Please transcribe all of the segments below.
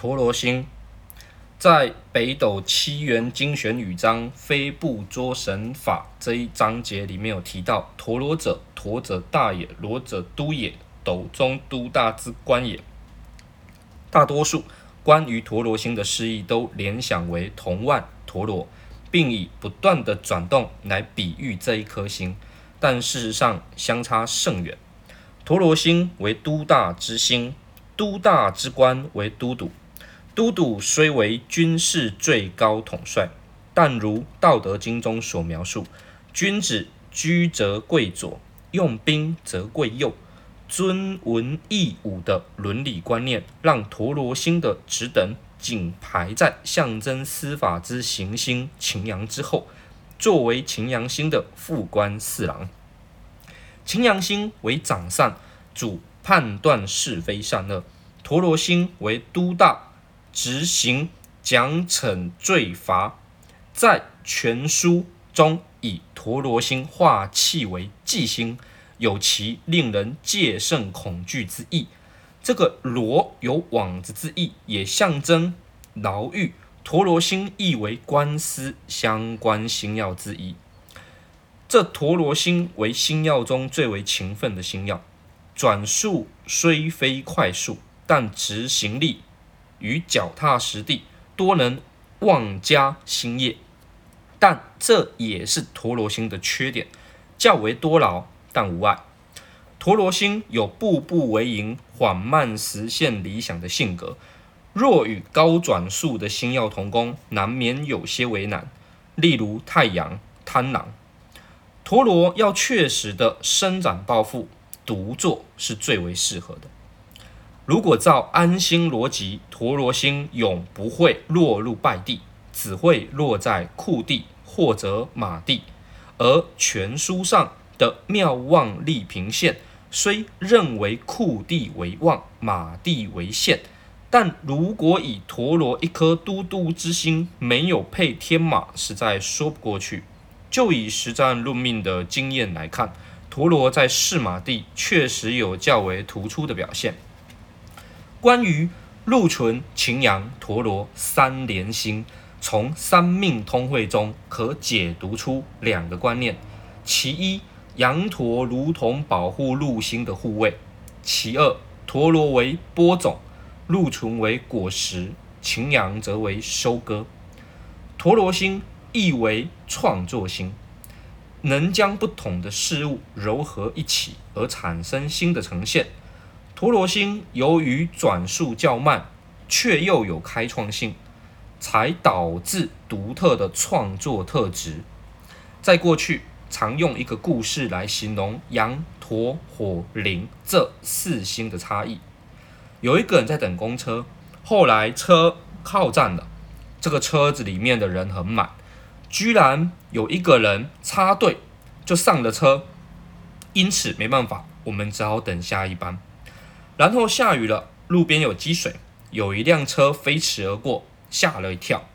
陀罗星在北斗七元精选语章飞部捉神法这一章节里面有提到，陀罗者，陀者大也，罗者都也，斗中都大之官也。大多数关于陀罗星的诗意都联想为铜腕陀罗，并以不断的转动来比喻这一颗星，但事实上相差甚远。陀罗星为都大之星，都大之官为都督。都督虽为军事最高统帅，但如《道德经》中所描述，君子居则贵左，用兵则贵右，尊文抑武的伦理观念，让陀罗星的职等仅排在象征司法之行星擎羊之后，作为擎羊星的副官侍郎。擎羊星为掌善，主判断是非善恶；陀罗星为都大，执行奖惩罪罚。在全书中，以陀罗星化气为忌星，有其令人戒慎恐惧之意。这个罗有网子之意，也象征牢狱。陀罗星亦为官司相关星曜之一。这陀罗星为星曜中最为勤奋的星曜，转速虽非快速，但执行力与脚踏实地，多能旺加兴业。但这也是陀罗星的缺点，较为多劳，但无碍。陀罗星有步步为营、缓慢实现理想的性格，若与高转速的星曜同宫，难免有些为难。例如太阳、贪狼。陀罗要确实的伸展抱负，独坐是最为适合的。如果照安心逻辑，陀罗星永不会落入败地，只会落在库地或者马地。而全书上的妙望立平线虽认为库地为旺，马地为限，但如果以陀罗一颗都督之星没有配天马，实在说不过去。就以实战论命的经验来看，陀罗在四马地确实有较为突出的表现。关于禄存、擎羊、陀罗三连星，从三命通会中可解读出两个观念：其一，羊陀如同保护禄星的护卫；其二，陀罗为播种，禄存为果实，擎羊则为收割。陀罗星。意为创作星，能将不同的事物糅合一起而产生新的呈现。陀罗星由于转速较慢，却又有开创性，才导致独特的创作特质。在过去，常用一个故事来形容羊、驼、火、铃这四星的差异。有一个人在等公车，后来车靠站了，这个车子里面的人很满。居然有一个人插队就上了车，因此没办法，我们只好等下一班。然后下雨了，路边有积水，有一辆车飞驰而过，吓了一跳，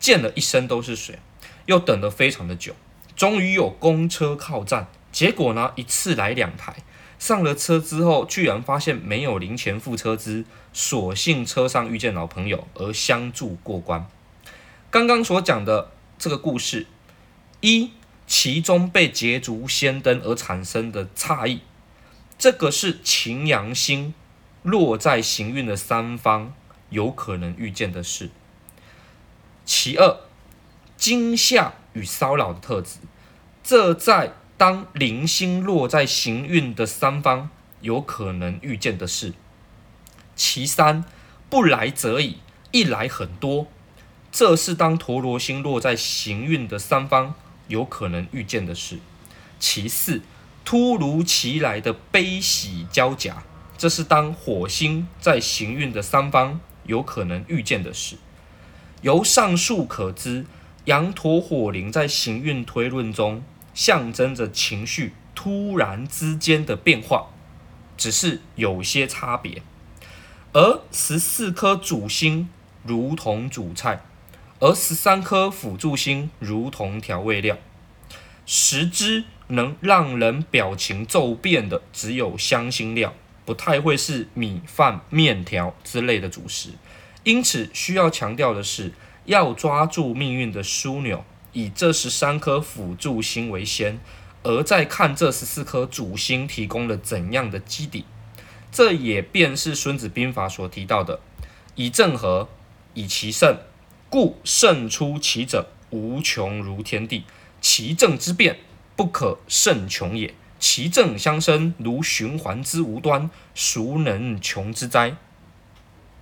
溅了一身都是水，又等了非常的久，终于有公车靠站。结果呢，一次来两台，上了车之后，居然发现没有零钱付车资，所幸车上遇见老朋友而相助过关。刚刚所讲的。这个故事，一其中被捷足先登而产生的差异，这个是擎羊星落在行运的三方有可能遇见的事。其二，惊吓与骚扰的特质，这在当铃星落在行运的三方有可能遇见的事。其三，不来则已，一来很多。这是当陀罗星落在行运的三方有可能遇见的事。其四，突如其来的悲喜交加，这是当火星在行运的三方有可能遇见的事。由上述可知，羊驼火灵在行运推论中象征着情绪突然之间的变化，只是有些差别。而十四颗主星如同主菜。而十三颗辅助星如同调味料，十支能让人表情骤变的只有香辛料，不太会是米饭、面条之类的主食，因此，需要强调的是，要抓住命运的枢纽，以这十三颗辅助星为先，而再看这十四颗主星提供了怎样的基底。这也便是《孙子兵法》所提到的“以正合，以奇胜，故胜出奇者无穷如天地。奇正之变，不可胜穷也。其正相生，如循环之无端，孰能穷之哉？”